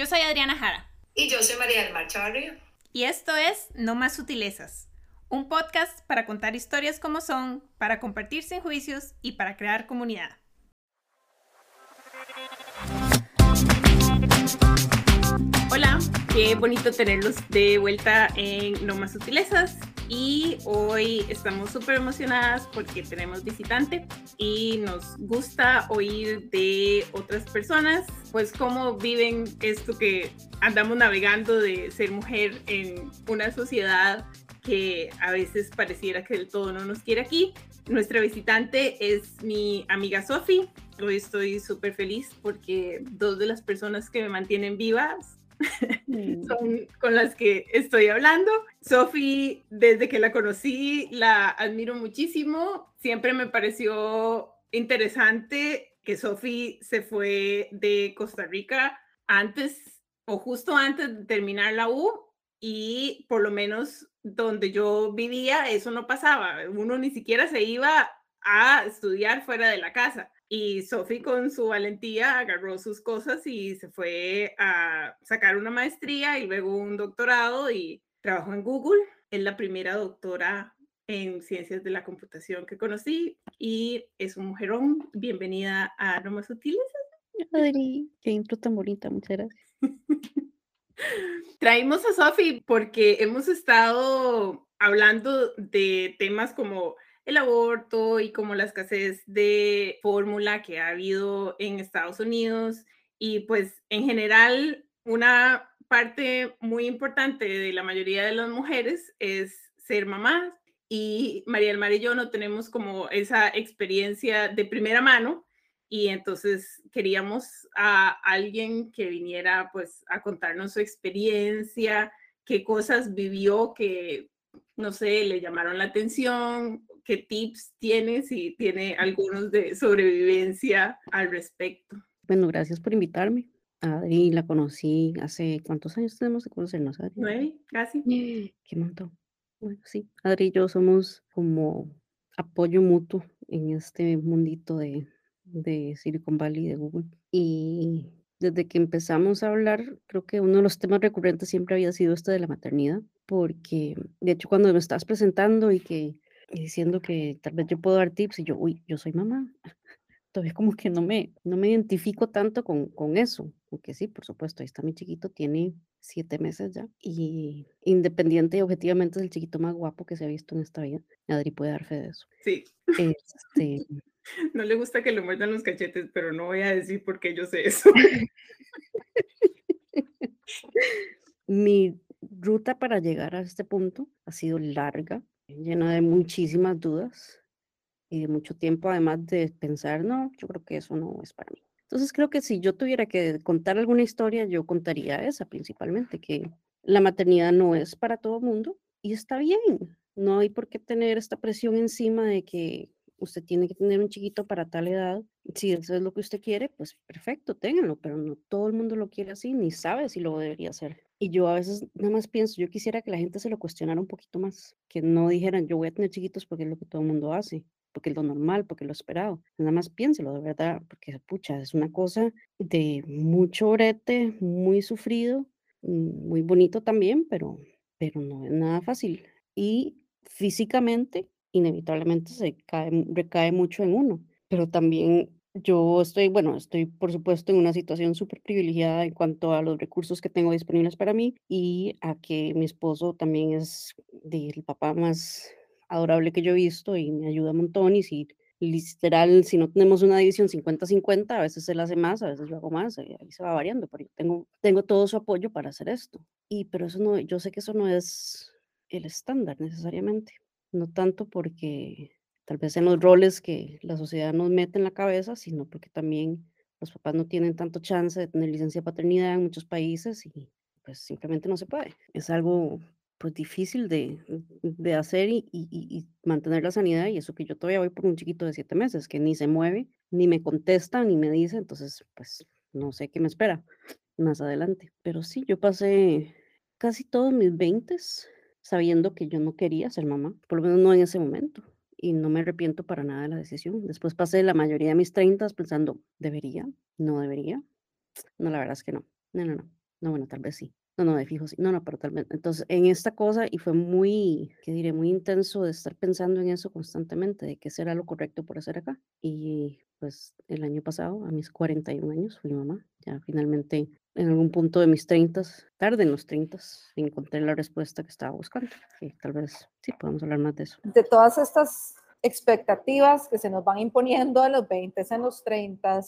Yo soy Adriana Jara. Y yo soy María del Mar Chavarría. Y esto es No Más Sutilezas, un podcast para contar historias como son, para compartir sin juicios y para crear comunidad. Qué bonito tenerlos de vuelta en No Más Sutilezas y hoy estamos súper emocionadas porque tenemos visitante y nos gusta oír de otras personas, pues cómo viven esto que andamos navegando de ser mujer en una sociedad que a veces pareciera que del todo no nos quiere aquí. Nuestra visitante es mi amiga Sofi. Hoy estoy súper feliz porque dos de las personas que me mantienen vivas Mm. son con las que estoy hablando. Sophie, desde que la conocí, la admiro muchísimo. Siempre me pareció interesante que Sophie se fue de Costa Rica antes o justo antes de terminar la U y por lo menos donde yo vivía eso no pasaba. Uno ni siquiera se iba a estudiar fuera de la casa. Y Sophie con su valentía agarró sus cosas y se fue a sacar una maestría y luego un doctorado y trabajó en Google. Es la primera doctora en ciencias de la computación que conocí y es un mujerón. Bienvenida a No Más Sutiles. Adri, qué intro tan bonita, muchas gracias. Traímos a Sophie porque hemos estado hablando de temas como el aborto y como la escasez de fórmula que ha habido en Estados Unidos. Y pues en general una parte muy importante de la mayoría de las mujeres es ser mamás. Y María del Mar y yo no tenemos como esa experiencia de primera mano. Y entonces queríamos a alguien que viniera pues a contarnos su experiencia, qué cosas vivió que no sé, le llamaron la atención qué tips tiene, si tiene algunos de sobrevivencia al respecto. Bueno, gracias por invitarme. Adri la conocí hace, ¿cuántos años tenemos de conocernos, Adri? Nueve, casi. Qué montón. Bueno, sí, Adri y yo somos como apoyo mutuo en este mundito de, de Silicon Valley, de Google. Y desde que empezamos a hablar, creo que uno de los temas recurrentes siempre había sido este de la maternidad, porque de hecho cuando me estabas presentando y que diciendo que tal vez yo puedo dar tips y yo, uy, yo soy mamá. Todavía como que no me, no me identifico tanto con, con eso, aunque sí, por supuesto, ahí está mi chiquito, tiene siete meses ya y independiente y objetivamente es el chiquito más guapo que se ha visto en esta vida. Adri puede dar fe de eso. Sí. Este... No le gusta que le muerdan los cachetes, pero no voy a decir por qué yo sé eso. mi ruta para llegar a este punto ha sido larga, llena de muchísimas dudas y de mucho tiempo, además de pensar, no, yo creo que eso no es para mí. Entonces creo que si yo tuviera que contar alguna historia, yo contaría esa principalmente, que la maternidad no es para todo mundo y está bien. No hay por qué tener esta presión encima de que usted tiene que tener un chiquito para tal edad. Si eso es lo que usted quiere, pues perfecto, ténganlo, pero no todo el mundo lo quiere así, ni sabe si lo debería hacer. Y yo a veces nada más pienso, yo quisiera que la gente se lo cuestionara un poquito más, que no dijeran, yo voy a tener chiquitos porque es lo que todo el mundo hace, porque es lo normal, porque es lo esperado. Nada más piénselo, de verdad, porque pucha, es una cosa de mucho brete, muy sufrido, muy bonito también, pero, pero no es nada fácil. Y físicamente, inevitablemente se cae, recae mucho en uno, pero también yo estoy, bueno, estoy por supuesto en una situación súper privilegiada en cuanto a los recursos que tengo disponibles para mí y a que mi esposo también es el papá más adorable que yo he visto y me ayuda un montón y si literal, si no tenemos una división 50-50, a veces él hace más, a veces yo hago más, y ahí se va variando, pero yo tengo, tengo todo su apoyo para hacer esto. Y pero eso no, yo sé que eso no es el estándar necesariamente, no tanto porque tal vez en los roles que la sociedad nos mete en la cabeza, sino porque también los papás no tienen tanto chance de tener licencia de paternidad en muchos países y pues simplemente no se puede. Es algo pues difícil de, de hacer y, y, y, mantener la sanidad y eso que yo todavía voy por un chiquito de siete meses que ni se mueve, ni me contesta, ni me dice, entonces pues no sé qué me espera más adelante. Pero sí, yo pasé casi todos mis veintes sabiendo que yo no quería ser mamá, por lo menos no en ese momento y no me arrepiento para nada de la decisión. Después pasé la mayoría de mis 30 pensando, ¿debería? ¿No debería? No, la verdad es que no. No, no, no. No, bueno, tal vez sí. No, no, de fijo sí. No, no, pero tal vez. Entonces, en esta cosa, y fue muy, ¿qué diré? Muy intenso de estar pensando en eso constantemente, de qué será lo correcto por hacer acá. Y pues el año pasado, a mis 41 años, fui mamá. Ya finalmente, en algún punto de mis 30, tarde en los 30, encontré la respuesta que estaba buscando. Y tal vez sí podemos hablar más de eso. De todas estas expectativas que se nos van imponiendo a los 20, en los 30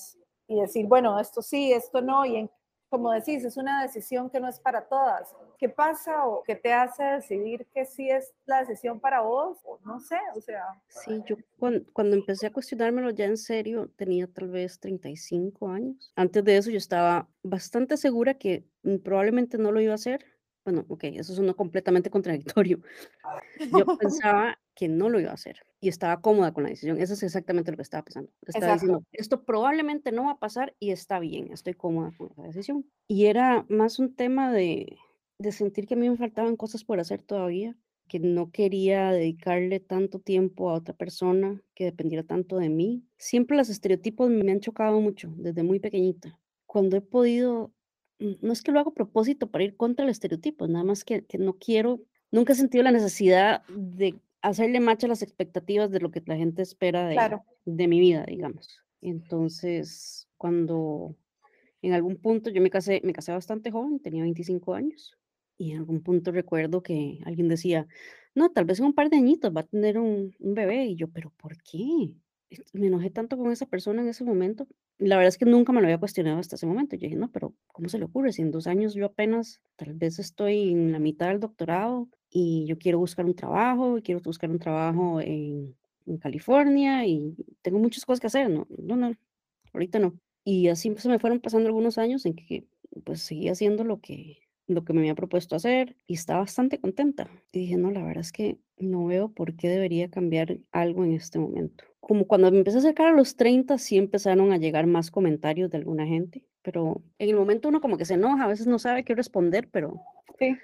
y decir, bueno, esto sí, esto no, y en como decís, es una decisión que no es para todas. ¿Qué pasa o qué te hace decidir que sí es la decisión para vos? O no sé, o sea. Sí, yo cuando, cuando empecé a cuestionármelo ya en serio tenía tal vez 35 años. Antes de eso yo estaba bastante segura que probablemente no lo iba a hacer. Bueno, ok, eso es uno completamente contradictorio. Yo pensaba que no lo iba a hacer y estaba cómoda con la decisión. Eso es exactamente lo que estaba pensando. Estaba diciendo, esto probablemente no va a pasar y está bien, estoy cómoda con esa decisión. Y era más un tema de, de sentir que a mí me faltaban cosas por hacer todavía, que no quería dedicarle tanto tiempo a otra persona que dependiera tanto de mí. Siempre los estereotipos me han chocado mucho desde muy pequeñita. Cuando he podido, no es que lo hago a propósito para ir contra el estereotipo, nada más que, que no quiero, nunca he sentido la necesidad de hacerle match a las expectativas de lo que la gente espera de, de mi vida, digamos. Entonces, cuando en algún punto yo me casé, me casé bastante joven, tenía 25 años, y en algún punto recuerdo que alguien decía, no, tal vez en un par de añitos va a tener un, un bebé, y yo, pero ¿por qué? Me enojé tanto con esa persona en ese momento. La verdad es que nunca me lo había cuestionado hasta ese momento. Yo dije, no, pero ¿cómo se le ocurre? Si en dos años yo apenas, tal vez estoy en la mitad del doctorado, y yo quiero buscar un trabajo, quiero buscar un trabajo en, en, California y tengo muchas cosas que hacer, no, no, no, ahorita no. Y así se me fueron pasando algunos años en que pues seguía haciendo lo que, lo que me había propuesto hacer y estaba bastante contenta. Y dije, no, la verdad es que no veo por qué debería cambiar algo en este momento. Como cuando me empecé a acercar a los 30, sí empezaron a llegar más comentarios de alguna gente, pero en el momento uno como que se enoja, a veces no sabe qué responder, pero sí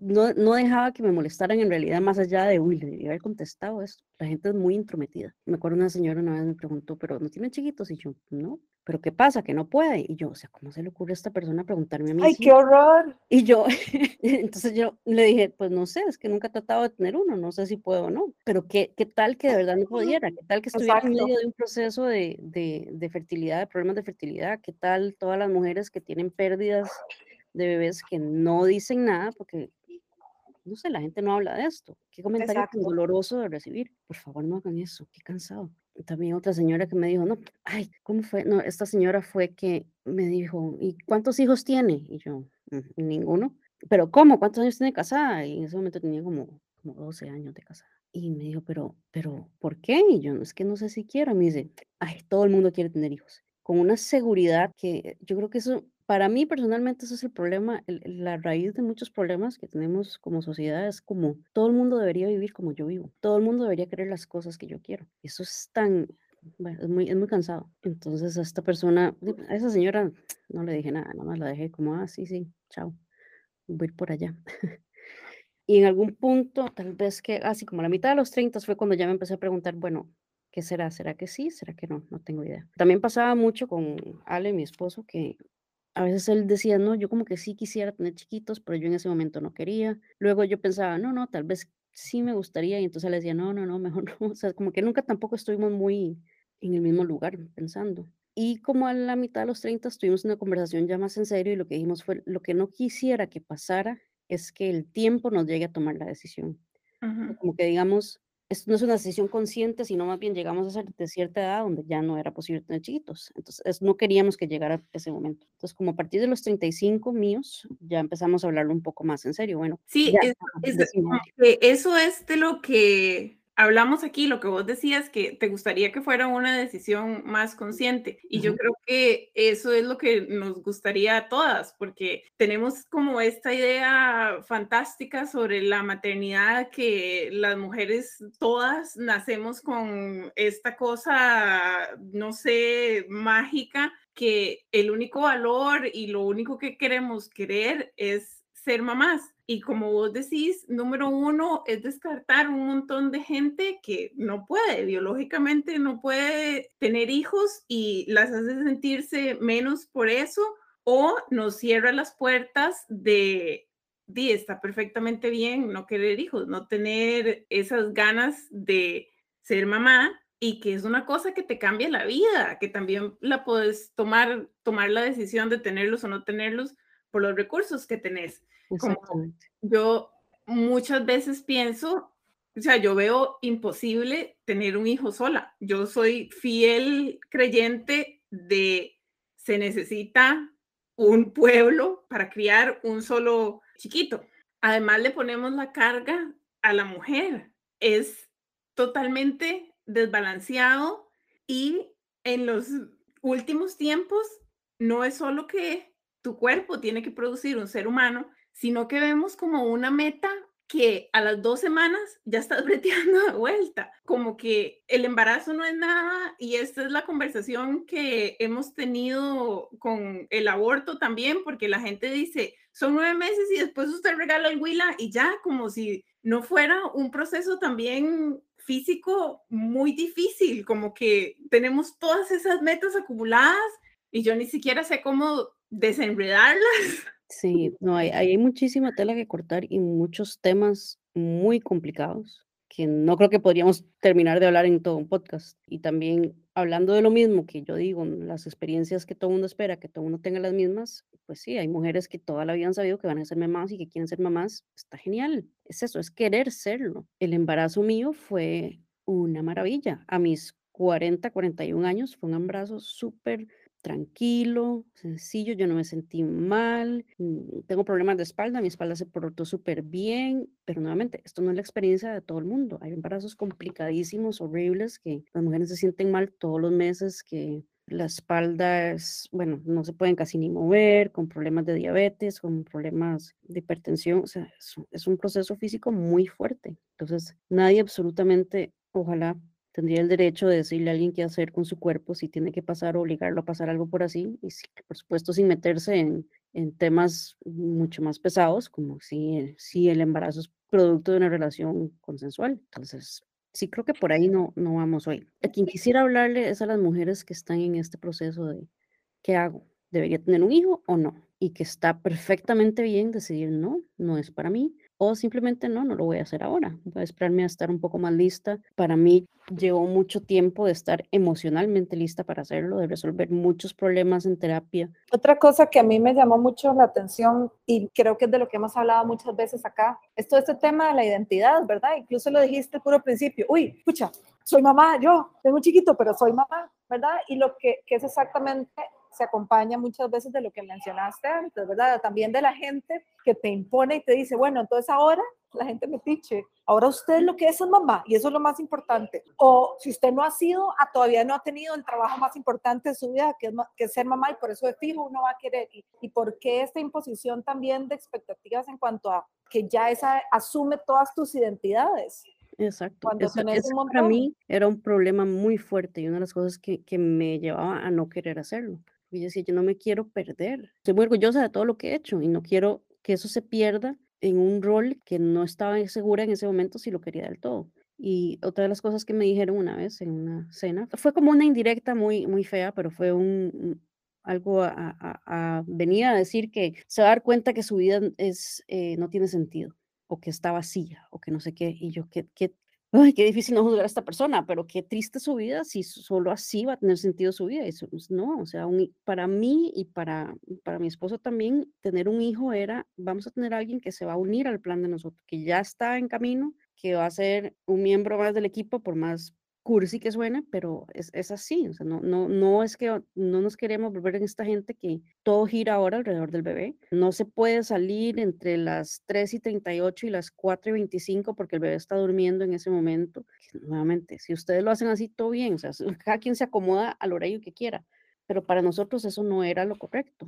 no, no, dejaba que me molestaran en realidad más allá de, uy, le debería haber contestado esto. La gente es muy intrometida. Me acuerdo una señora una vez me preguntó, pero ¿no tiene chiquitos? Y yo, no, pero ¿qué pasa? Que no puede. Y yo, o sea, ¿cómo se le ocurre a esta persona preguntarme a mí? ¡Ay, qué horror! Y yo, entonces yo le dije, pues no sé, es que nunca he tratado de tener uno, no sé si puedo o no, pero ¿qué, qué tal que de verdad no pudiera? ¿Qué tal que estuviera en medio de un proceso de, de, de fertilidad, de problemas de fertilidad? ¿Qué tal todas las mujeres que tienen pérdidas de bebés que no dicen nada porque no sé, la gente no habla de esto. Qué comentario tan doloroso de recibir. Por favor, no hagan eso. Qué cansado. También otra señora que me dijo, no, ay, ¿cómo fue? No, esta señora fue que me dijo, ¿y cuántos hijos tiene? Y yo, mm, ninguno. ¿Pero cómo? ¿Cuántos años tiene casada? Y en ese momento tenía como, como 12 años de casada. Y me dijo, pero, pero, ¿por qué? Y yo, es que no sé si quiero. Me dice, ay, todo el mundo quiere tener hijos. Con una seguridad que yo creo que eso para mí personalmente ese es el problema, la raíz de muchos problemas que tenemos como sociedad es como todo el mundo debería vivir como yo vivo, todo el mundo debería querer las cosas que yo quiero. Eso es tan, bueno, es muy, es muy cansado. Entonces a esta persona, a esa señora no le dije nada, nada más la dejé como, ah, sí, sí, chao, voy por allá. y en algún punto, tal vez que, así como a la mitad de los 30 fue cuando ya me empecé a preguntar, bueno, ¿qué será? ¿Será que sí? ¿Será que no? No tengo idea. También pasaba mucho con Ale, mi esposo, que a veces él decía, no, yo como que sí quisiera tener chiquitos, pero yo en ese momento no quería. Luego yo pensaba, no, no, tal vez sí me gustaría. Y entonces él decía, no, no, no, mejor no. O sea, como que nunca tampoco estuvimos muy en el mismo lugar pensando. Y como a la mitad de los 30 tuvimos una conversación ya más en serio y lo que dijimos fue, lo que no quisiera que pasara es que el tiempo nos llegue a tomar la decisión. Como que digamos, esto no es una decisión consciente, sino más bien llegamos a ser de cierta edad donde ya no era posible tener chiquitos. Entonces, no queríamos que llegara ese momento. Entonces, como a partir de los 35 míos, ya empezamos a hablarlo un poco más en serio. Bueno, sí, eso es de lo que hablamos aquí, lo que vos decías, que te gustaría que fuera una decisión más consciente. Y yo creo que eso es lo que nos gustaría a todas, porque tenemos como esta idea fantástica sobre la maternidad, que las mujeres todas nacemos con esta cosa, no sé, mágica, que el único valor y lo único que queremos querer es ser mamás. Y como vos decís, número uno es descartar un montón de gente que no puede, biológicamente no puede tener hijos y las hace sentirse menos por eso o nos cierra las puertas de, de está perfectamente bien no querer hijos, no tener esas ganas de ser mamá y que es una cosa que te cambia la vida, que también la puedes tomar, tomar la decisión de tenerlos o no tenerlos por los recursos que tenés. yo muchas veces pienso, o sea, yo veo imposible tener un hijo sola. Yo soy fiel creyente de se necesita un pueblo para criar un solo chiquito. Además le ponemos la carga a la mujer. Es totalmente desbalanceado y en los últimos tiempos no es solo que tu cuerpo tiene que producir un ser humano, sino que vemos como una meta que a las dos semanas ya estás breteando de vuelta, como que el embarazo no es nada y esta es la conversación que hemos tenido con el aborto también, porque la gente dice, son nueve meses y después usted regala el huila y ya, como si no fuera un proceso también físico muy difícil, como que tenemos todas esas metas acumuladas y yo ni siquiera sé cómo desenredarlas. Sí, no, hay, muchísima tela que cortar y muchos temas muy complicados que no creo que podríamos terminar de hablar en todo un podcast. Y también hablando de lo mismo que yo digo, las experiencias que todo mundo espera, que todo mundo tenga las mismas, pues sí, hay mujeres que toda la vida han sabido que van a ser mamás y que quieren ser mamás. Está genial. Es eso, es querer serlo. El embarazo mío fue una maravilla. A mis 40, 41 años fue un embarazo súper tranquilo, sencillo, yo no me sentí mal, mm, tengo problemas de espalda, mi espalda se portó súper bien, pero nuevamente, esto no es la experiencia de todo el mundo. Hay embarazos complicadísimos, horribles, que las mujeres se sienten mal todos los meses, que la espalda es, bueno, no se pueden casi ni mover, con problemas de diabetes, con problemas de hipertensión, o sea, es, es un proceso físico muy fuerte. Entonces, nadie absolutamente, ojalá tendría el derecho de decirle a alguien qué hacer con su cuerpo, si tiene que pasar o obligarlo a pasar algo por así, y por supuesto sin meterse en, en, temas mucho más pesados, como si, si el embarazo es producto de una relación consensual. Entonces, sí creo que por ahí no, no vamos hoy. A quien quisiera hablarle es a las mujeres que están en este proceso de, ¿qué hago? ¿Debería tener un hijo o no? Y que está perfectamente bien decidir, no, no es para mí, o simplemente no, no lo voy a hacer ahora. Voy a esperarme a estar un poco más lista. Para mí llevó mucho tiempo de estar emocionalmente lista para hacerlo, de resolver muchos problemas en terapia. Otra cosa que a mí me llamó mucho la atención y creo que es de lo que hemos hablado muchas veces acá, es todo este tema de la identidad, ¿verdad? Incluso lo dijiste puro principio. Uy, escucha, soy mamá, yo tengo un chiquito, pero soy mamá, ¿verdad? Y lo que, que es exactamente se acompaña muchas veces de lo que mencionaste antes, ¿verdad? También de la gente que te impone y te dice, bueno, entonces ahora la gente me dice, ahora usted lo que es es mamá y eso es lo más importante. O si usted no ha sido, a, todavía no ha tenido el trabajo más importante de su vida, que es, que ser mamá y por eso de fijo uno va a querer. Y, y por qué esta imposición también de expectativas en cuanto a que ya esa asume todas tus identidades. Exacto. Eso, eso para mí era un problema muy fuerte y una de las cosas que, que me llevaba a no querer hacerlo. Y yo decía, yo no me quiero perder. Estoy muy orgullosa de todo lo que he hecho y no quiero que eso se pierda en un rol que no estaba segura en ese momento si lo quería del todo. Y otra de las cosas que me dijeron una vez en una cena, fue como una indirecta muy, muy fea, pero fue un, algo a, a, venir a decir que se va a dar cuenta que su vida es, eh, no tiene sentido o que está vacía o que no sé qué. Y yo, ¿qué, qué, ay, qué difícil no juzgar a esta persona, pero qué triste su vida si solo así va a tener sentido su vida. Eso, pues, no, o sea, para mí y para, para mi esposo también, tener un hijo era, vamos a tener a alguien que se va a unir al plan de nosotros, que ya está en camino, que va a ser un miembro más del equipo, por más cursi que suene, pero es, es así, o sea, no, no, no es que no nos queremos volver en esta gente que todo gira ahora alrededor del bebé. No se puede salir entre las 3 y 38 y las 4 y 25 porque el bebé está durmiendo en ese momento. Nuevamente, si ustedes lo hacen así, todo bien, o sea, cada quien se acomoda al horario que quiera, pero para nosotros eso no era lo correcto.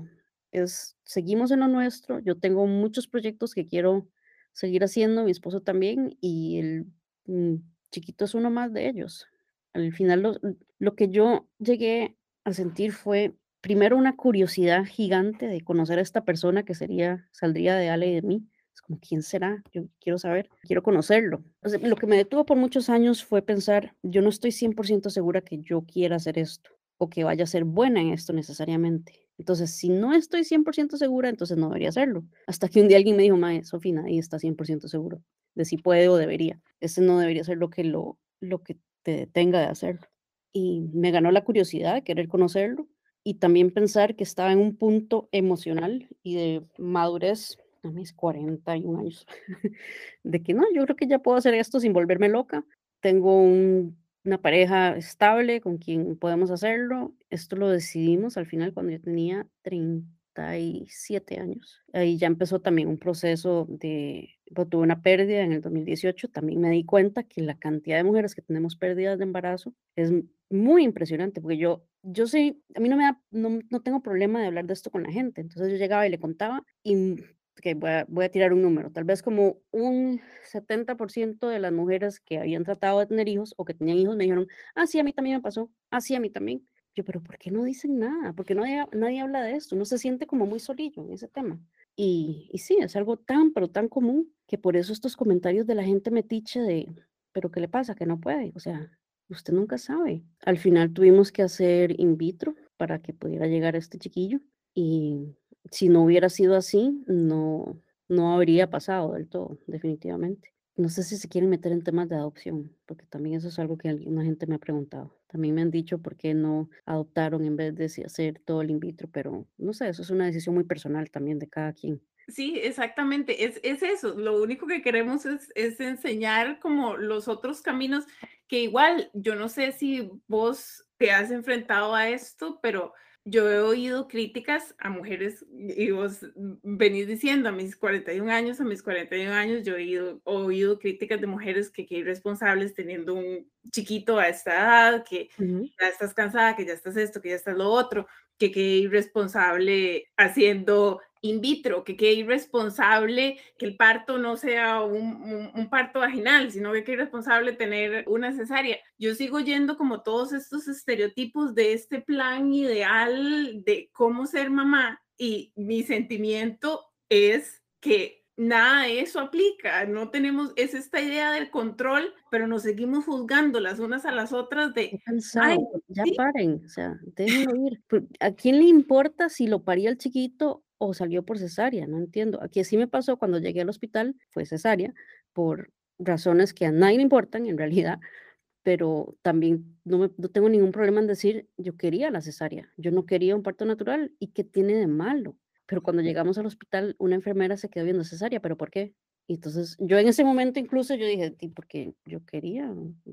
Es, seguimos en lo nuestro, yo tengo muchos proyectos que quiero seguir haciendo, mi esposo también, y el mm, chiquito es uno más de ellos. Al final lo, lo que yo llegué a sentir fue primero una curiosidad gigante de conocer a esta persona que sería, saldría de Ale y de mí. Es como, ¿quién será? Yo quiero saber, quiero conocerlo. lo que me detuvo por muchos años fue pensar, yo no estoy 100% segura que yo quiera hacer esto o que vaya a ser buena en esto necesariamente. Entonces, si no estoy 100% segura, entonces no debería hacerlo. Hasta que un día alguien me dijo, Mae, Sofía, nadie está 100% seguro de si puede o debería. Ese no debería ser lo que, lo, lo que te detenga de hacerlo. Y me ganó la curiosidad de querer conocerlo y también pensar que estaba en un punto emocional y de madurez a mis 41 años, de que no, yo creo que ya puedo hacer esto sin volverme loca. Tengo una pareja estable con quien podemos hacerlo. Esto lo decidimos al final cuando yo tenía 37 años. Ahí ya empezó también un proceso de, pues, tuve una pérdida en el 2018. También me di cuenta que la cantidad de mujeres que tenemos pérdidas de embarazo es muy impresionante, porque yo, yo sé, a mí no me da, no, no tengo problema de hablar de esto con la gente. Entonces yo llegaba y le contaba y que voy a, voy a tirar un número, tal vez como un 70% de las mujeres que habían tratado de tener hijos o que tenían hijos me dijeron, ah, sí, a mí también me pasó, ah, sí, a mí también. Yo, pero ¿por qué no dicen nada? ¿Por qué no nadie, habla de esto? Uno se siente como muy solillo en ese tema. Y, y sí, es algo tan, pero tan común que por eso estos comentarios de la gente metiche de, pero ¿qué le pasa? Que no puede. O sea, usted nunca sabe. Al final tuvimos que hacer in vitro para que pudiera llegar este chiquillo y si no hubiera sido así, no, no habría pasado del todo, definitivamente. No sé si se quieren meter en temas de adopción, porque también eso es algo que alguna gente me ha preguntado. También me han dicho por qué no adoptaron en vez de hacer todo el in vitro, pero no sé, eso es una decisión muy personal también de cada quien. Sí, exactamente, es, es eso. Lo único que queremos es, es enseñar como los otros caminos, que igual, yo no sé si vos te has enfrentado a esto, pero yo he oído críticas a mujeres, y vos venís diciendo a mis 41 años, a mis 41 años, yo he oído, oído críticas de mujeres que qué irresponsables teniendo un chiquito a esta edad, que ya estás cansada, que ya estás esto, que ya estás lo otro, que qué irresponsable haciendo in vitro, que qué irresponsable que el parto no sea un, parto vaginal, sino que qué irresponsable tener una cesárea. Yo sigo yendo como todos estos estereotipos de este plan ideal de cómo ser mamá y mi sentimiento es que nada de eso aplica, no tenemos, es esta idea del control, pero nos seguimos juzgando las unas a las otras de... ya paren, o sea, déjenlo ir. ¿A quién le importa si lo paría el chiquito o salió por cesárea, no entiendo. Aquí sí me pasó cuando llegué al hospital, fue cesárea, por razones que a nadie le importan en realidad, pero también no, no tengo ningún problema en decir, yo quería la cesárea, yo no quería un parto natural y qué tiene de malo. Pero cuando llegamos al hospital, una enfermera se quedó viendo cesárea, ¿pero por qué? Y entonces yo en ese momento incluso yo dije, porque yo quería.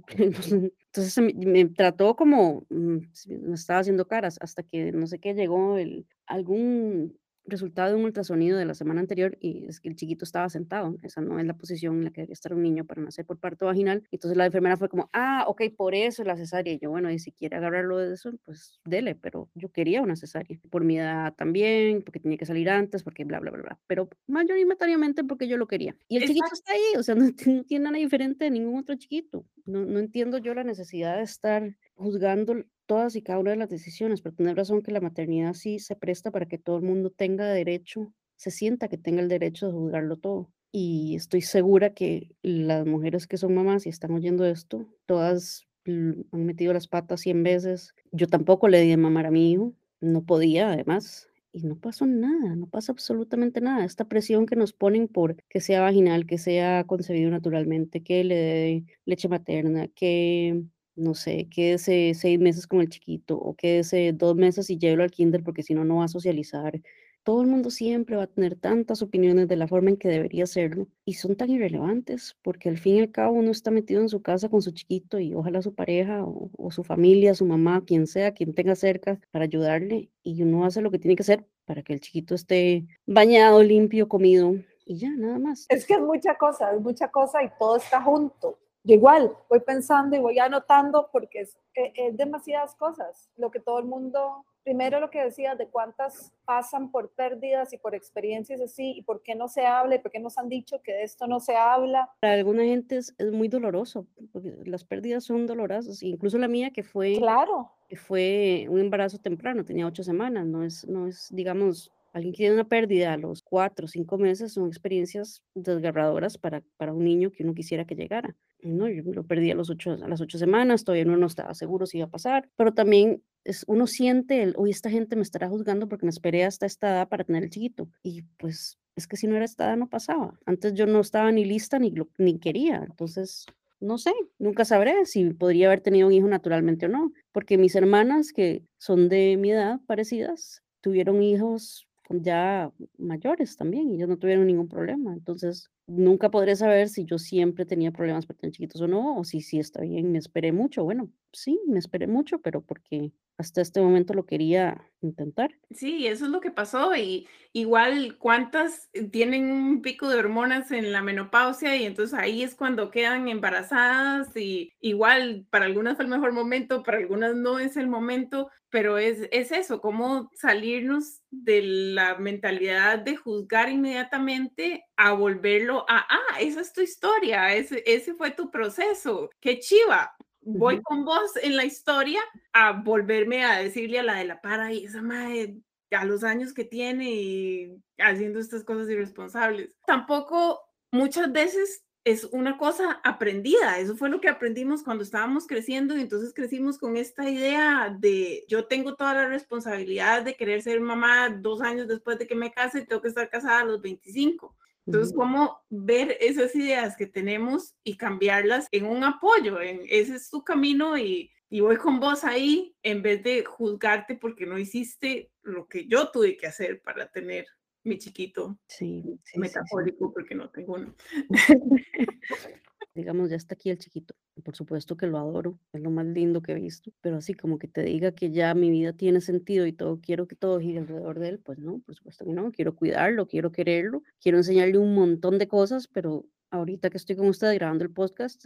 Entonces me, me trató como, mm, me estaba haciendo caras hasta que no sé qué llegó el, algún resultado de un ultrasonido de la semana anterior y es que el chiquito estaba sentado. Esa no es la posición en la que debería estar un niño para nacer por parto vaginal. Entonces la enfermera fue como, ah, ok, por eso la cesárea. Y yo, bueno, y si quiere agarrarlo de eso, pues dele, pero yo quería una cesárea. Por mi edad también, porque tenía que salir antes, porque bla, bla, bla, bla. Pero mayoritariamente porque yo lo quería. Y el chiquito está ahí, o sea, no, no tiene nada diferente de ningún otro chiquito. No, no entiendo yo la necesidad de estar juzgando todas y cada una de las decisiones, pero tener razón que la maternidad sí se presta para que todo el mundo tenga derecho, se sienta que tenga el derecho de juzgarlo todo. Y estoy segura que las mujeres que son mamás y están oyendo esto, todas han metido las patas 100 veces. Yo tampoco le di de mamar a mi hijo, no podía además, y no pasó nada, no pasa absolutamente nada. Esta presión que nos ponen por que sea vaginal, que sea concebido naturalmente, que le dé leche materna, que no sé, quédese seis meses con el chiquito o quédese dos meses y llévelo al kinder porque si no, no va a socializar. Todo el mundo siempre va a tener tantas opiniones de la forma en que debería serlo y son tan irrelevantes porque al fin y al cabo uno está metido en su casa con su chiquito y ojalá su pareja o, o su familia, su mamá, quien sea, quien tenga cerca para ayudarle y uno hace lo que tiene que hacer para que el chiquito esté bañado, limpio, comido y ya, nada más. Es que es mucha cosa, es mucha cosa y todo está junto yo igual voy pensando y voy anotando porque es, e, es, demasiadas cosas. Lo que todo el mundo, primero lo que decías de cuántas pasan por pérdidas y por experiencias así y por qué no se habla y por qué nos han dicho que de esto no se habla. Para alguna gente es, es muy doloroso, porque las pérdidas son dolorosas, incluso la mía que fue... Claro. Que fue un embarazo temprano, tenía ocho semanas, no es, no es digamos, alguien que tiene una pérdida a los cuatro o cinco meses son experiencias desgarradoras para, para un niño que uno quisiera que llegara. No, yo lo perdí a, los ocho, a las ocho semanas, todavía uno no estaba seguro si iba a pasar, pero también es, uno siente el, hoy esta gente me estará juzgando porque me esperé hasta esta edad para tener el chiquito. Y pues es que si no era esta edad no pasaba. Antes yo no estaba ni lista ni, ni quería. Entonces, no sé, nunca sabré si podría haber tenido un hijo naturalmente o no, porque mis hermanas que son de mi edad parecidas tuvieron hijos ya mayores también y ellos no tuvieron ningún problema. Entonces, nunca podré saber si yo siempre tenía problemas para tener chiquitos o no, o si sí está bien, me esperé mucho. Bueno, sí, me esperé mucho, pero porque hasta este momento lo quería intentar. Sí, eso es lo que pasó y igual cuántas tienen un pico de hormonas en la menopausia y entonces ahí es cuando quedan embarazadas y igual para algunas fue el mejor momento, para algunas no es el momento, pero es, es eso, cómo salirnos de la mentalidad de juzgar inmediatamente a volverlo a, ah, esa es tu historia, ese, ese fue tu proceso, qué chiva, voy con vos en la historia a volverme a decirle a la de la para y esa madre a los años que tiene y haciendo estas cosas irresponsables. Tampoco muchas veces es una cosa aprendida, eso fue lo que aprendimos cuando estábamos creciendo y entonces crecimos con esta idea de yo tengo toda la responsabilidad de querer ser mamá dos años después de que me case, tengo que estar casada a los 25. Entonces, ¿cómo ver esas ideas que tenemos y cambiarlas en un apoyo? En, ese es tu camino y, y voy con vos ahí en vez de juzgarte porque no hiciste lo que yo tuve que hacer para tener mi chiquito. Sí, metafórico porque no tengo uno. digamos, ya está aquí el chiquito. Por supuesto que lo adoro, es lo más lindo que he visto, pero así como que te diga que ya mi vida tiene sentido y todo, quiero que todo gire alrededor de él, pues no, por supuesto que no, quiero cuidarlo, quiero quererlo, quiero enseñarle un montón de cosas, pero ahorita que estoy con usted grabando el podcast,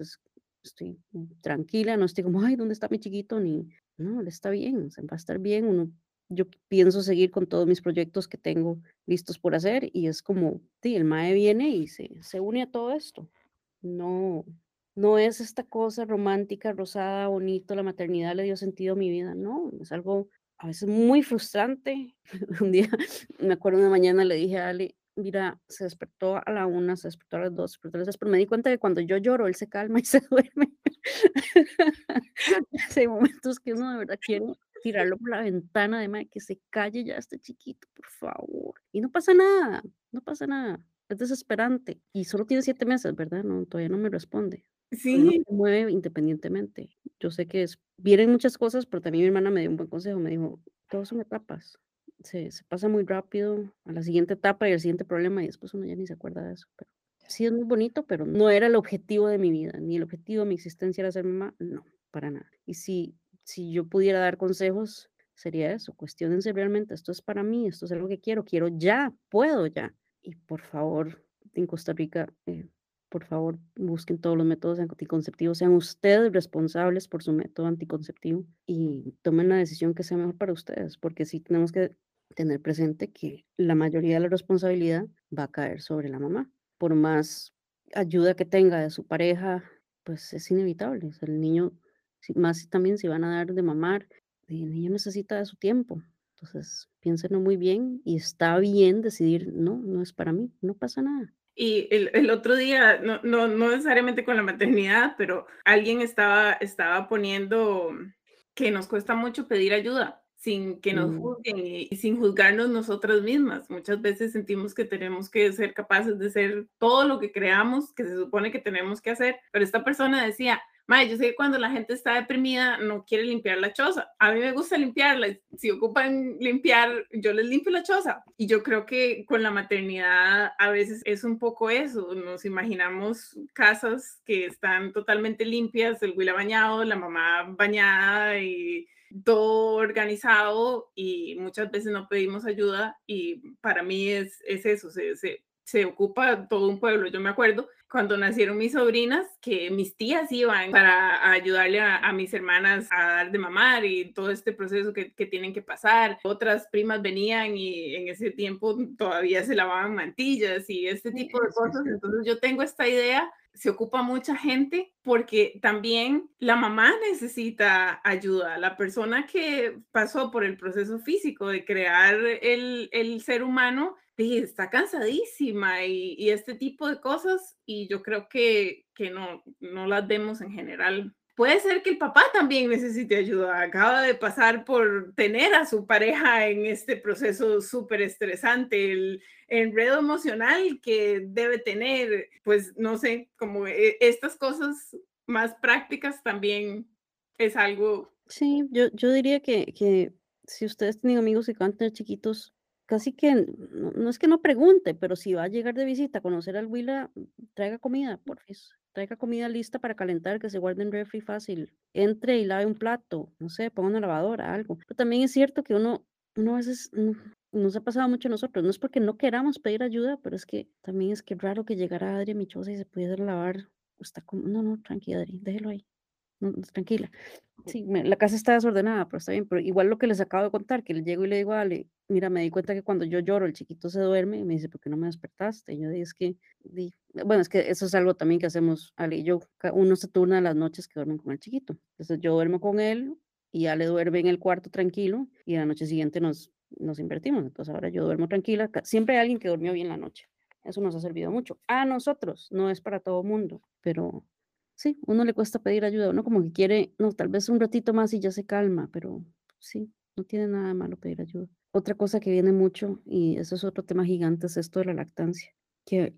estoy tranquila, no estoy como, ay, ¿dónde está mi chiquito? Ni, no, él está bien, va a estar bien, uno yo pienso seguir con todos mis proyectos que tengo listos por hacer y es como, sí, el MAE viene y se, se une a todo esto. No, no es esta cosa romántica, rosada, bonito, la maternidad le dio sentido a mi vida, no, es algo a veces muy frustrante. Un día, me acuerdo una mañana, le dije a Ale, mira, se despertó a la una, se despertó a las dos, se despertó pero me di cuenta que cuando yo lloro, él se calma y se duerme. Hay momentos que uno de verdad quiere tirarlo por la ventana, además de que se calle ya este chiquito, por favor. Y no pasa nada, no pasa nada es desesperante. Y solo tiene siete meses, ¿verdad? No, todavía no me responde. Sí. No se mueve independientemente. Yo sé que es, vienen muchas cosas, pero también mi hermana me dio un buen consejo. Me dijo, todos son etapas. Se, se pasa muy rápido a la siguiente etapa y al siguiente problema y después uno ya ni se acuerda de eso. Pero sí es muy bonito, pero no era el objetivo de mi vida, ni el objetivo de mi existencia era ser mamá, no, para nada. Y si, si yo pudiera dar consejos, sería eso, cuestionense realmente, esto es para mí, esto es algo que quiero, quiero ya, puedo ya y por favor, en Costa Rica, eh, por favor, busquen todos los métodos anticonceptivos, sean ustedes responsables por su método anticonceptivo y tomen la decisión que sea mejor para ustedes, porque sí tenemos que tener presente que la mayoría de la responsabilidad va a caer sobre la mamá. Por más ayuda que tenga de su pareja, pues es inevitable. el niño, más también si van a dar de mamar, el niño necesita de su tiempo. Entonces, piénsenlo muy bien y está bien decidir, no, no es para mí, no pasa nada. Y el, el otro día, no, no, no, necesariamente con la maternidad, pero alguien estaba, estaba poniendo que nos cuesta mucho pedir ayuda sin que nos mm. juzguen y, y, sin juzgarnos nosotras mismas. Muchas veces sentimos que tenemos que ser capaces de ser todo lo que creamos que se supone que tenemos que hacer, pero esta persona decía, Mae, yo sé que cuando la gente está deprimida no quiere limpiar la choza. A mí me gusta limpiarla. Si ocupan limpiar, yo les limpio la choza. Y yo creo que con la maternidad a veces es un poco eso. Nos imaginamos casas que están totalmente limpias, el huila bañado, la mamá bañada y todo organizado y muchas veces no pedimos ayuda y para mí es, es eso, se, se ocupa todo un pueblo. Yo me acuerdo cuando nacieron mis sobrinas que mis tías iban para ayudarle a, mis hermanas a dar de mamar y todo este proceso que, que, tienen que pasar. Otras primas venían y en ese tiempo todavía se lavaban mantillas y este tipo de cosas. Entonces yo tengo esta idea se ocupa mucha gente porque también la mamá necesita ayuda. La persona que pasó por el proceso físico de crear el, el ser humano está cansadísima y, este tipo de cosas y yo creo que, que no, no las vemos en general. Puede ser que el papá también necesite ayuda. Acaba de pasar por tener a su pareja en este proceso súper estresante, el enredo emocional que debe tener, pues no sé, como e, estas cosas más prácticas también es algo. Sí, yo, yo diría que, que si ustedes tienen amigos que van chiquitos, casi que, no, es que no pregunte, pero si va a llegar de visita a conocer al Willa, traiga comida, porfis. Traiga comida lista para calentar, que se guarde en refri fácil. Entre y lave un plato, no sé, ponga una lavadora, algo. Pero también es cierto que uno, uno a veces no, nos ha pasado mucho a nosotros. No es porque no queramos pedir ayuda, pero es que también es que raro que llegara Adri a mi choza y se pudiera lavar. Está como, no, no, tranquila, Adri, déjelo ahí. Tranquila. Sí, la casa está desordenada, pero está bien. Pero igual lo que les acabo de contar, que le llego y le digo a Ale, mira, me di cuenta que cuando yo lloro, el chiquito se duerme y me dice, ¿por qué no me despertaste? Y yo dije, es que, bueno, es que eso es algo también que hacemos Ale y yo. Uno se turna las noches que duermen con el chiquito. Entonces yo duermo con él y Ale duerme en el cuarto tranquilo y la noche siguiente nos, nos invertimos. Entonces ahora yo duermo tranquila. Siempre hay alguien que durmió bien la noche. Eso nos ha servido mucho. A nosotros, no es para todo mundo, pero sí, uno le cuesta pedir ayuda, uno como que quiere, no, tal vez un ratito más y ya se calma, pero sí, no tiene nada de malo pedir ayuda. Otra cosa que viene mucho, y eso es otro tema gigante, es esto de la lactancia, que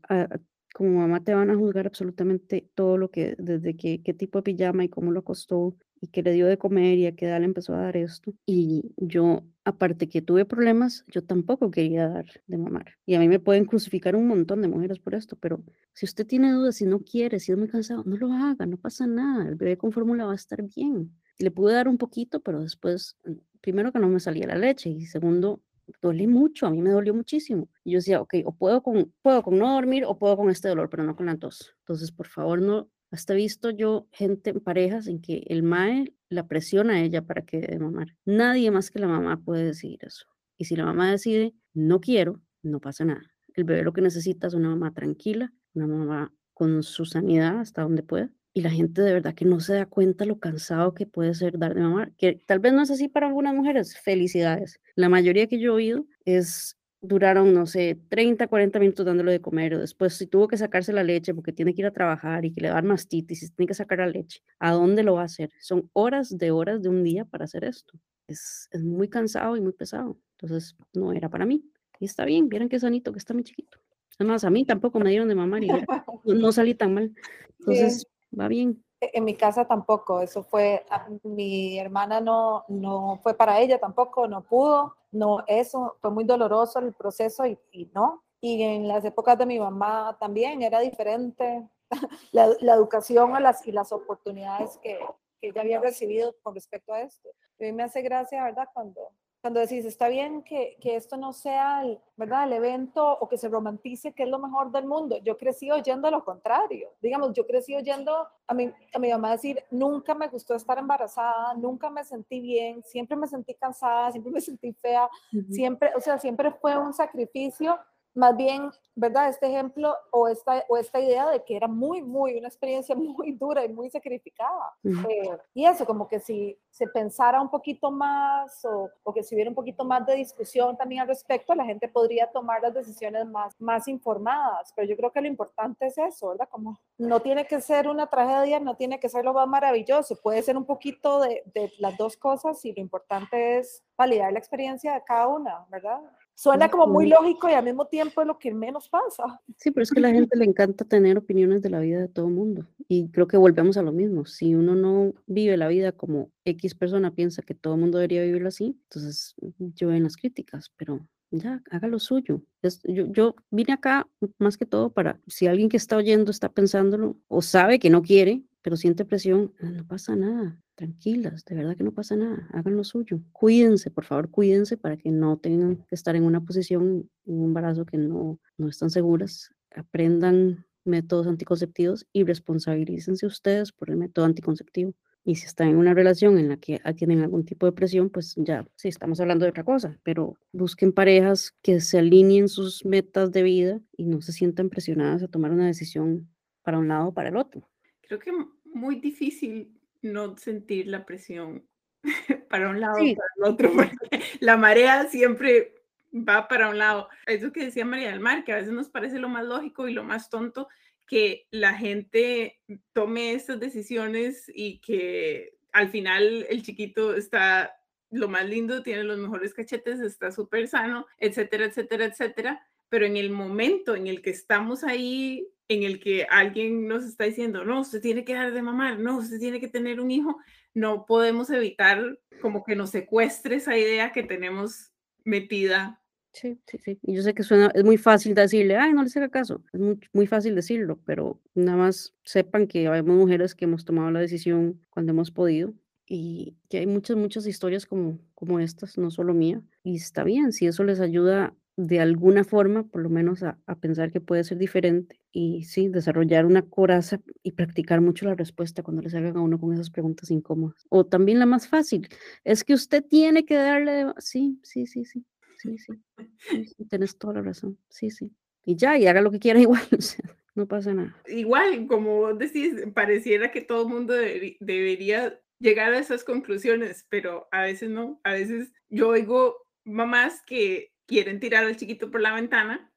como mamá te van a juzgar absolutamente todo lo que, desde que, qué tipo de pijama y cómo lo acostó, y que le dio de comer y a qué edad le empezó a dar esto. Y yo, aparte que tuve problemas, yo tampoco quería dar de mamar. Y a mí me pueden crucificar un montón de mujeres por esto, pero si usted tiene dudas, si no quiere, si es muy cansado, no lo haga, no pasa nada. El bebé con fórmula va a estar bien. Le pude dar un poquito, pero después, mm, primero que no me salía la leche y segundo, duele mucho, a mí me dolió muchísimo. Y yo decía, ok, o puedo con, puedo con no dormir o puedo con este dolor, pero no con la tos. Entonces, por favor, no hasta he visto yo gente en parejas en que el mae la presiona a ella para que dé mamar. Nadie más que la mamá puede decidir eso. Y si la mamá decide, no quiero, no pasa nada. El bebé lo que necesita es una mamá tranquila, una mamá con su sanidad hasta donde pueda. Y la gente de verdad que no se da cuenta lo cansado que puede ser dar de mamar, que tal vez no es así para algunas mujeres. Felicidades. La mayoría que yo he oído es duraron, no sé, 30, 40 minutos dándole de comer, o después si tuvo que sacarse la leche porque tiene que ir a trabajar y que le dan mastitis y tiene que sacar la leche, ¿a dónde lo va a hacer? Son horas de horas de un día para hacer esto. Es, es muy cansado y muy pesado. Entonces, no era para mí. Y está bien, vieron qué sanito que está mi chiquito. Además, a mí tampoco me dieron de mamar y no, salí tan mal. Entonces, va bien. E, en mi casa tampoco, eso fue, ah, mi hermana no, no fue para ella tampoco, no pudo, no, eso fue muy doloroso el proceso y, no. Y en las épocas de mi mamá también era diferente la, la educación a las, y las oportunidades que, que ella había recibido con respecto a esto. a mí me hace gracia, ¿verdad? Cuando cuando decís, está bien que, que, esto no sea, el, ¿verdad? El evento o que se romantice que es lo mejor del mundo. Yo crecí oyendo lo contrario. Digamos, yo crecí oyendo a mi, a mi mamá decir, nunca me gustó estar embarazada, nunca me sentí bien, siempre me sentí cansada, siempre me sentí fea, siempre, o sea, siempre fue un sacrificio más bien, ¿verdad? Este ejemplo o esta, o esta idea de que era muy, muy, una experiencia muy dura y muy sacrificada. Eh, y eso, como que si se pensara un poquito más o, o, que si hubiera un poquito más de discusión también al respecto, la gente podría tomar las decisiones más, más informadas. Pero yo creo que lo importante es eso, ¿verdad? Como no tiene que ser una tragedia, no tiene que ser lo más maravilloso, puede ser un poquito de, de las dos cosas y lo importante es validar la experiencia de cada una, ¿verdad? Suena como muy lógico y al mismo tiempo es lo que menos pasa. Sí, pero es que a la gente le encanta tener opiniones de la vida de todo el mundo. Y creo que volvemos a lo mismo. Si uno no vive la vida como X persona piensa que todo el mundo debería vivirlo así, entonces yo en las críticas, pero ya, haga lo suyo. yo, yo vine acá más que todo para, si alguien que está oyendo está pensándolo o sabe que no quiere, pero siente presión, ah, no pasa nada, tranquilas, de verdad que no pasa nada, hagan lo suyo. Cuídense, por favor, cuídense para que no tengan que estar en una posición, en un embarazo que no, no están seguras. Aprendan métodos anticonceptivos y responsabilícense ustedes por el método anticonceptivo. Y si están en una relación en la que tienen algún tipo de presión, pues ya, sí, estamos hablando de otra cosa, pero busquen parejas que se alineen sus metas de vida y no se sientan presionadas a tomar una decisión para un lado o para el otro. Creo que muy difícil no sentir la presión para un lado o para el otro, porque la marea siempre va para un lado. Eso que decía María del Mar, que a veces nos parece lo más lógico y lo más tonto, que la gente tome estas decisiones y que al final el chiquito está lo más lindo, tiene los mejores cachetes, está súper sano, etcétera, etcétera, etcétera. Pero en el momento en el que estamos ahí, en el que alguien nos está diciendo, no, usted tiene que dar de mamar, no, usted tiene que tener un hijo, no podemos evitar como que nos secuestre esa idea que tenemos metida Sí, sí, sí. Y yo sé que suena, es muy fácil decirle, ay, no les haga caso. Es muy, fácil decirlo, pero nada más sepan que hay mujeres que hemos tomado la decisión cuando hemos podido y que hay muchas, muchas historias como, como estas, no solo mía. Y está bien, si eso les ayuda de alguna forma, por lo menos a, a, pensar que puede ser diferente y sí, desarrollar una coraza y practicar mucho la respuesta cuando les hagan a uno con esas preguntas incómodas. O también la más fácil, es que usted tiene que darle, sí, sí, sí, sí, sí, sí, sí, tienes toda la razón, sí, sí. Y ya, y haga lo que quiera igual, o sea, no pasa nada. Igual, como decís, pareciera que todo el mundo debería llegar a esas conclusiones, pero a veces no, a veces yo oigo mamás que quieren tirar al chiquito por la ventana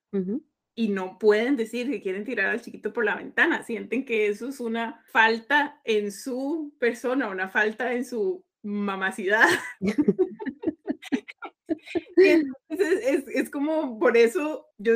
y no pueden decir que quieren tirar al chiquito por la ventana, sienten que eso es una falta en su persona, una falta en su mamacidad. es, es, como por eso yo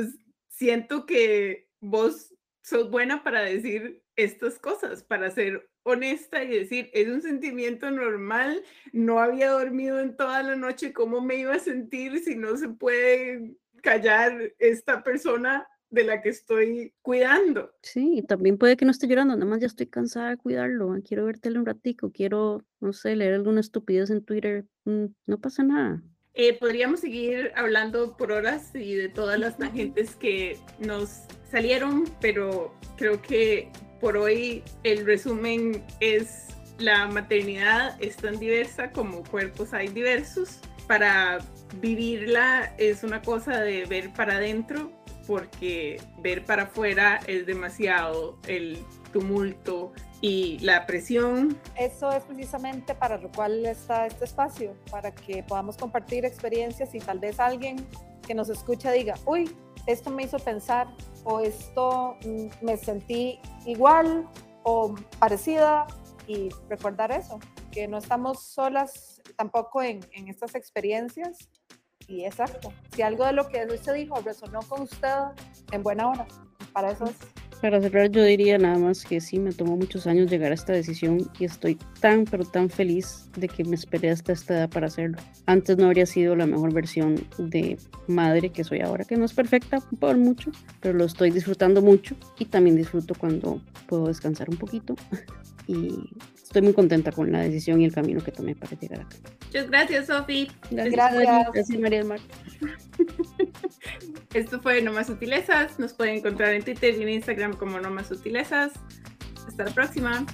siento que vos sos buena para decir estas cosas, para ser honesta y decir, es un sentimiento normal, no había dormido en toda la noche, ¿cómo me iba a sentir si no se puede callar esta persona de la que estoy cuidando? Sí, y también puede que no esté llorando, nada más ya estoy cansada de cuidarlo, quiero vértelo un ratico, quiero, no sé, leer alguna estupidez en Twitter, mm, no pasa nada. Eh, podríamos seguir hablando por horas y de todas las tangentes que nos salieron, pero creo que por hoy el resumen es la maternidad es tan diversa como cuerpos hay diversos. Para vivirla es una cosa de ver para adentro, porque ver para afuera es demasiado el tumulto, y la presión. Eso es precisamente para lo cual está este espacio, para que podamos compartir experiencias y tal vez alguien que nos escucha diga, uy, esto me hizo pensar o esto mm, me sentí igual o parecida y recordar eso, que no estamos solas tampoco en, estas experiencias. Y exacto, si algo de lo que usted dijo resonó con usted, en buena hora, para eso es. Para cerrar, yo diría nada más que sí, me tomó muchos años llegar a esta decisión y estoy tan, pero tan feliz de que me esperé hasta esta edad para hacerlo. Antes no habría sido la mejor versión de madre que soy ahora, que no es perfecta por mucho, pero lo estoy disfrutando mucho y también disfruto cuando puedo descansar un poquito. y estoy muy contenta con la decisión y el camino que tomé para llegar acá. Muchas gracias, Sofi. Gracias. Gracias, gracias María del Mar. Esto fue No Más Sutilezas. Nos pueden encontrar en Twitter y en Instagram como No Más Sutilezas. Hasta la próxima.